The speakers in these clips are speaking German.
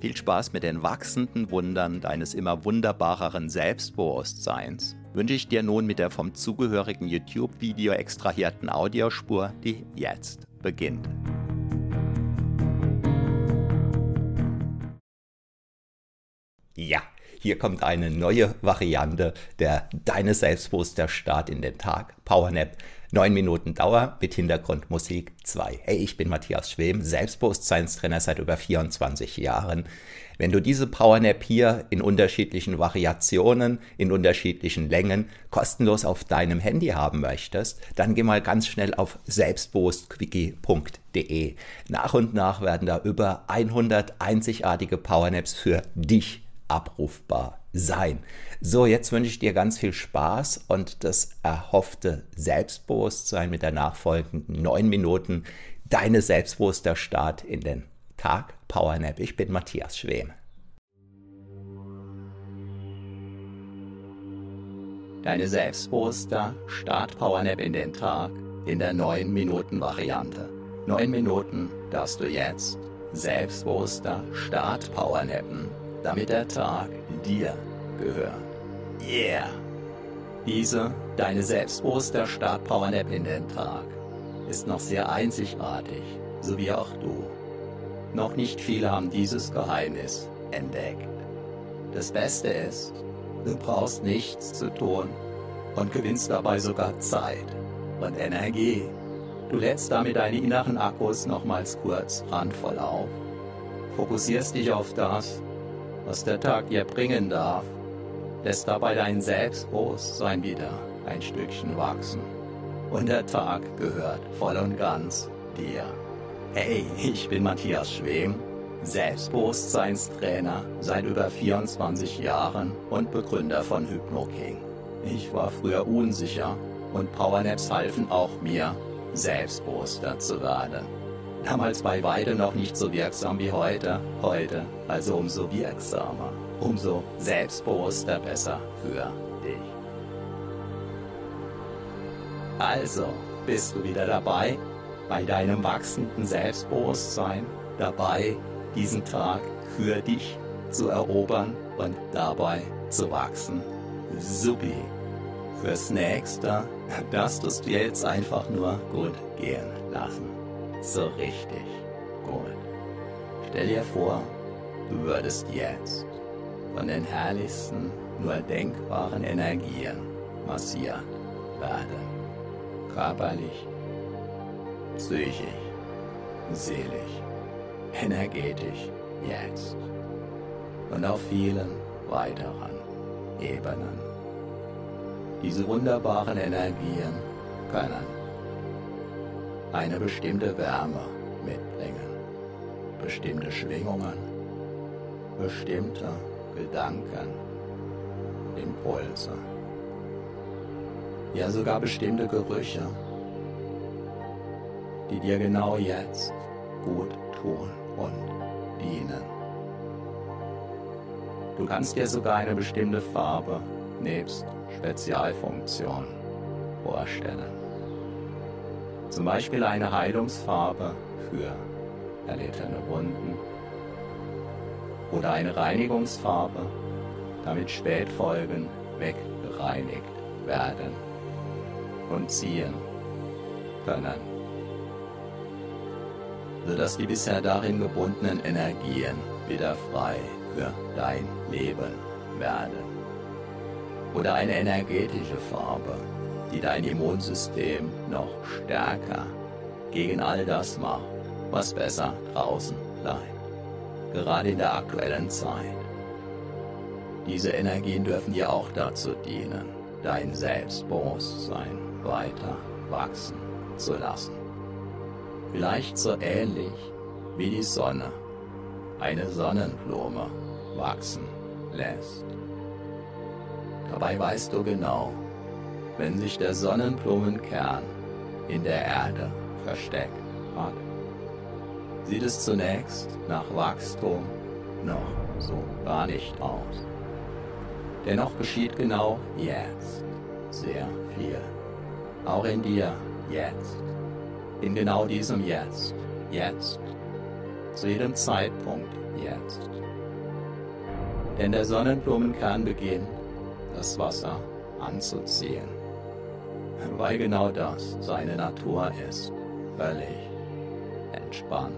Viel Spaß mit den wachsenden Wundern deines immer wunderbareren Selbstbewusstseins wünsche ich dir nun mit der vom zugehörigen YouTube-Video extrahierten Audiospur, die jetzt beginnt. Ja, hier kommt eine neue Variante der Deine Selbstbewusster Start in den Tag Powernap 9 Minuten Dauer mit Hintergrundmusik 2. Hey, ich bin Matthias Schwem, Selbstbewusstseinstrainer seit über 24 Jahren. Wenn du diese Powernap hier in unterschiedlichen Variationen, in unterschiedlichen Längen kostenlos auf deinem Handy haben möchtest, dann geh mal ganz schnell auf selbstbewusstquickie.de. Nach und nach werden da über 100 einzigartige Powernaps für dich abrufbar sein. So, jetzt wünsche ich dir ganz viel Spaß und das erhoffte Selbstbewusstsein mit der nachfolgenden neun Minuten. Deine selbstbewusster Start in den Tag Powernap. Ich bin Matthias Schwem. Deine selbstbewusster Start Powernap in den Tag in der neun Minuten Variante. Neun Minuten darfst du jetzt selbstbewusster Start Powernappen, damit der Tag dir gehört. Yeah! Diese, deine selbstbewusster Start Powernap in den Tag, ist noch sehr einzigartig, so wie auch du. Noch nicht viele haben dieses Geheimnis entdeckt. Das Beste ist, du brauchst nichts zu tun und gewinnst dabei sogar Zeit und Energie. Du lädst damit deine inneren Akkus nochmals kurz randvoll auf, fokussierst dich auf das, was der Tag dir bringen darf, lässt dabei dein Selbstbewusstsein wieder ein Stückchen wachsen. Und der Tag gehört voll und ganz dir. Hey, ich bin Matthias Schwem, Selbstbewusstseinstrainer seit über 24 Jahren und Begründer von HypnoKing. Ich war früher unsicher und Powernaps halfen auch mir, selbstbewusster zu werden. Damals bei weitem noch nicht so wirksam wie heute, heute also umso wirksamer, umso selbstbewusster besser für dich. Also, bist du wieder dabei, bei deinem wachsenden Selbstbewusstsein, dabei, diesen Tag für dich zu erobern und dabei zu wachsen. Supi. Fürs nächste, das tust du jetzt einfach nur gut gehen lassen. So richtig gut. Stell dir vor, du würdest jetzt von den herrlichsten, nur denkbaren Energien massiert werden. Körperlich, psychisch, seelisch, energetisch, jetzt und auf vielen weiteren Ebenen. Diese wunderbaren Energien können eine bestimmte Wärme mitbringen, bestimmte Schwingungen, bestimmte Gedanken, Impulse, ja sogar bestimmte Gerüche, die dir genau jetzt gut tun und dienen. Du kannst dir sogar eine bestimmte Farbe nebst Spezialfunktion vorstellen. Zum Beispiel eine Heilungsfarbe für erlittene Wunden oder eine Reinigungsfarbe, damit Spätfolgen weggereinigt werden und ziehen können, sodass die bisher darin gebundenen Energien wieder frei für dein Leben werden. Oder eine energetische Farbe, die dein Immunsystem noch stärker gegen all das macht, was besser draußen bleibt. Gerade in der aktuellen Zeit. Diese Energien dürfen dir auch dazu dienen, dein Selbstbewusstsein weiter wachsen zu lassen. Vielleicht so ähnlich wie die Sonne eine Sonnenblume wachsen lässt. Dabei weißt du genau, wenn sich der Sonnenblumenkern in der Erde versteckt hat, sieht es zunächst nach Wachstum noch so gar nicht aus. Dennoch geschieht genau jetzt sehr viel. Auch in dir jetzt. In genau diesem Jetzt. Jetzt. Zu jedem Zeitpunkt jetzt. Denn der Sonnenblumenkern beginnt das Wasser anzuziehen, weil genau das seine Natur ist, völlig entspannt.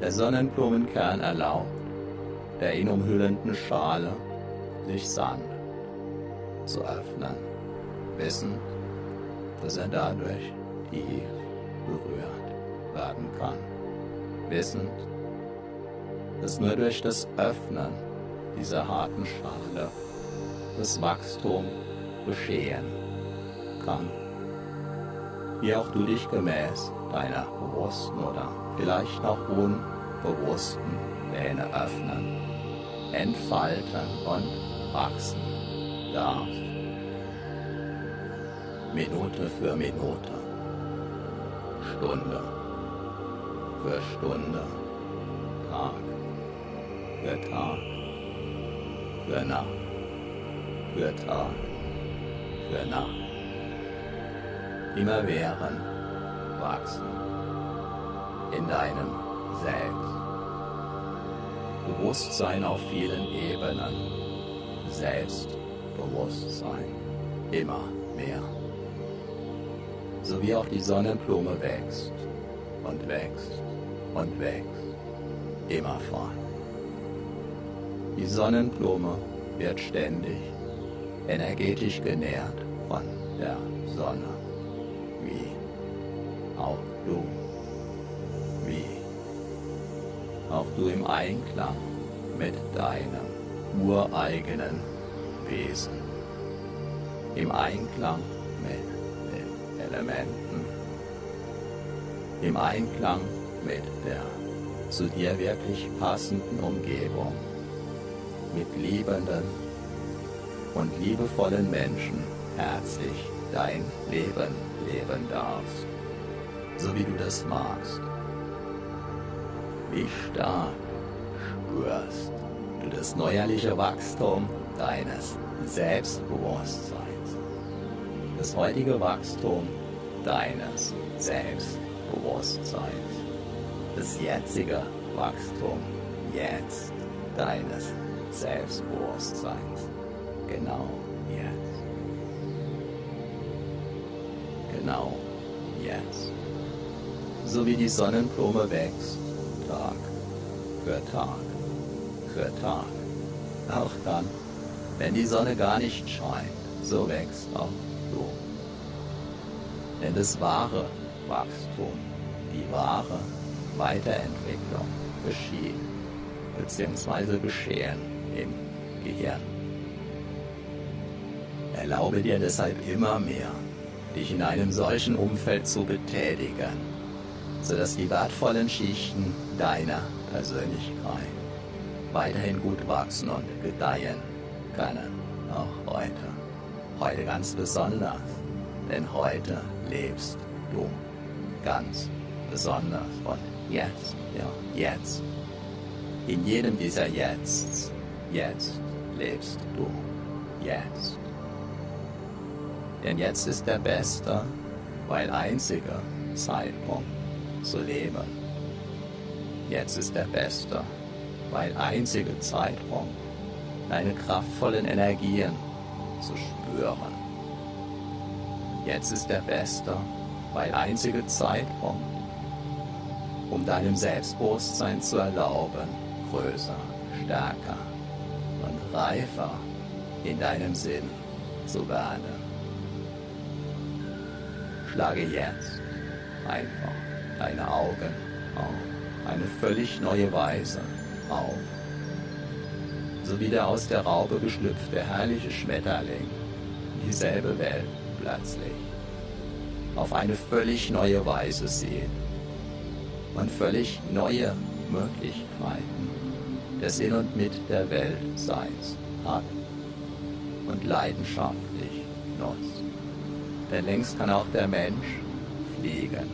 Der Sonnenblumenkern erlaubt der ihn umhüllenden Schale sich sanft zu öffnen, wissend, dass er dadurch tief berührt werden kann, wissend, dass nur durch das Öffnen dieser harten Schale das Wachstum geschehen kann. Wie auch du dich gemäß deiner bewussten oder vielleicht noch unbewussten Pläne öffnen, entfalten und wachsen darfst. Minute für Minute, Stunde für Stunde, Tag für Tag, für Nacht für Tag, für Nacht. Immer während wachsen in deinem Selbst. Bewusstsein auf vielen Ebenen. Selbstbewusstsein. Immer mehr. So wie auch die Sonnenblume wächst und wächst und wächst. Immer fort. Die Sonnenblume wird ständig energetisch genährt von der Sonne, wie auch du, wie auch du im Einklang mit deinem ureigenen Wesen. Im Einklang mit den Elementen. Im Einklang mit der zu dir wirklich passenden Umgebung. Mit liebenden und liebevollen Menschen herzlich dein Leben leben darfst, so wie du das magst. Wie stark spürst du das neuerliche Wachstum deines Selbstbewusstseins, das heutige Wachstum deines Selbstbewusstseins, das jetzige Wachstum jetzt deines Selbstbewusstseins, genau genau jetzt, so wie die Sonnenblume wächst, Tag für Tag für Tag. Auch dann, wenn die Sonne gar nicht scheint, so wächst auch du. Denn das wahre Wachstum, die wahre Weiterentwicklung geschieht bzw. geschehen im Gehirn. Erlaube dir deshalb immer mehr, dich in einem solchen Umfeld zu betätigen, sodass die wertvollen Schichten deiner Persönlichkeit weiterhin gut wachsen und gedeihen können, auch heute. Heute ganz besonders, denn heute lebst du ganz besonders und jetzt, ja, jetzt. In jedem dieser Jetzt, jetzt lebst du, jetzt. Denn jetzt ist der beste, weil einzige Zeitpunkt zu leben. Jetzt ist der beste, weil einzige Zeitpunkt, deine kraftvollen Energien zu spüren. Jetzt ist der beste, weil einzige Zeitpunkt, um deinem Selbstbewusstsein zu erlauben, größer, stärker und reifer in deinem Sinn zu werden. Schlage jetzt einfach deine Augen auf eine völlig neue Weise auf. So wie der aus der Raube geschlüpfte herrliche Schmetterling dieselbe Welt plötzlich auf eine völlig neue Weise sieht und völlig neue Möglichkeiten des In und Mit der Welt Seins hat und leidenschaftlich nutzt. Denn längst kann auch der Mensch fliegen.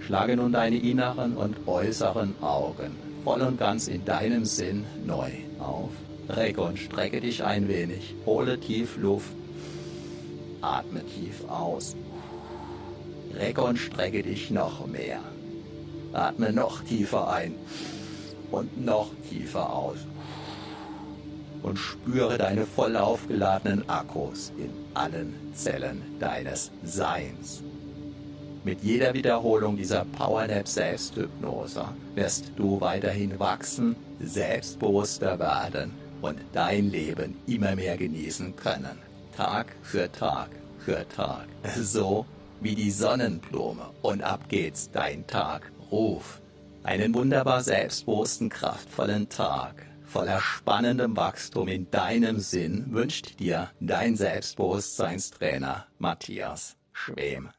Schlage nun deine inneren und äußeren Augen voll und ganz in deinem Sinn neu auf. Recke und strecke dich ein wenig. Hole tief Luft. Atme tief aus. Recke und strecke dich noch mehr. Atme noch tiefer ein und noch tiefer aus. Und spüre deine voll aufgeladenen Akkus in allen Zellen deines Seins. Mit jeder Wiederholung dieser Powernap Selbsthypnose wirst du weiterhin wachsen, selbstbewusster werden und dein Leben immer mehr genießen können. Tag für Tag für Tag. So wie die Sonnenblume. Und ab geht's, dein Tag. Ruf. Einen wunderbar selbstbewussten, kraftvollen Tag. Voller spannendem Wachstum in deinem Sinn wünscht dir dein Selbstbewusstseinstrainer Matthias Schwem.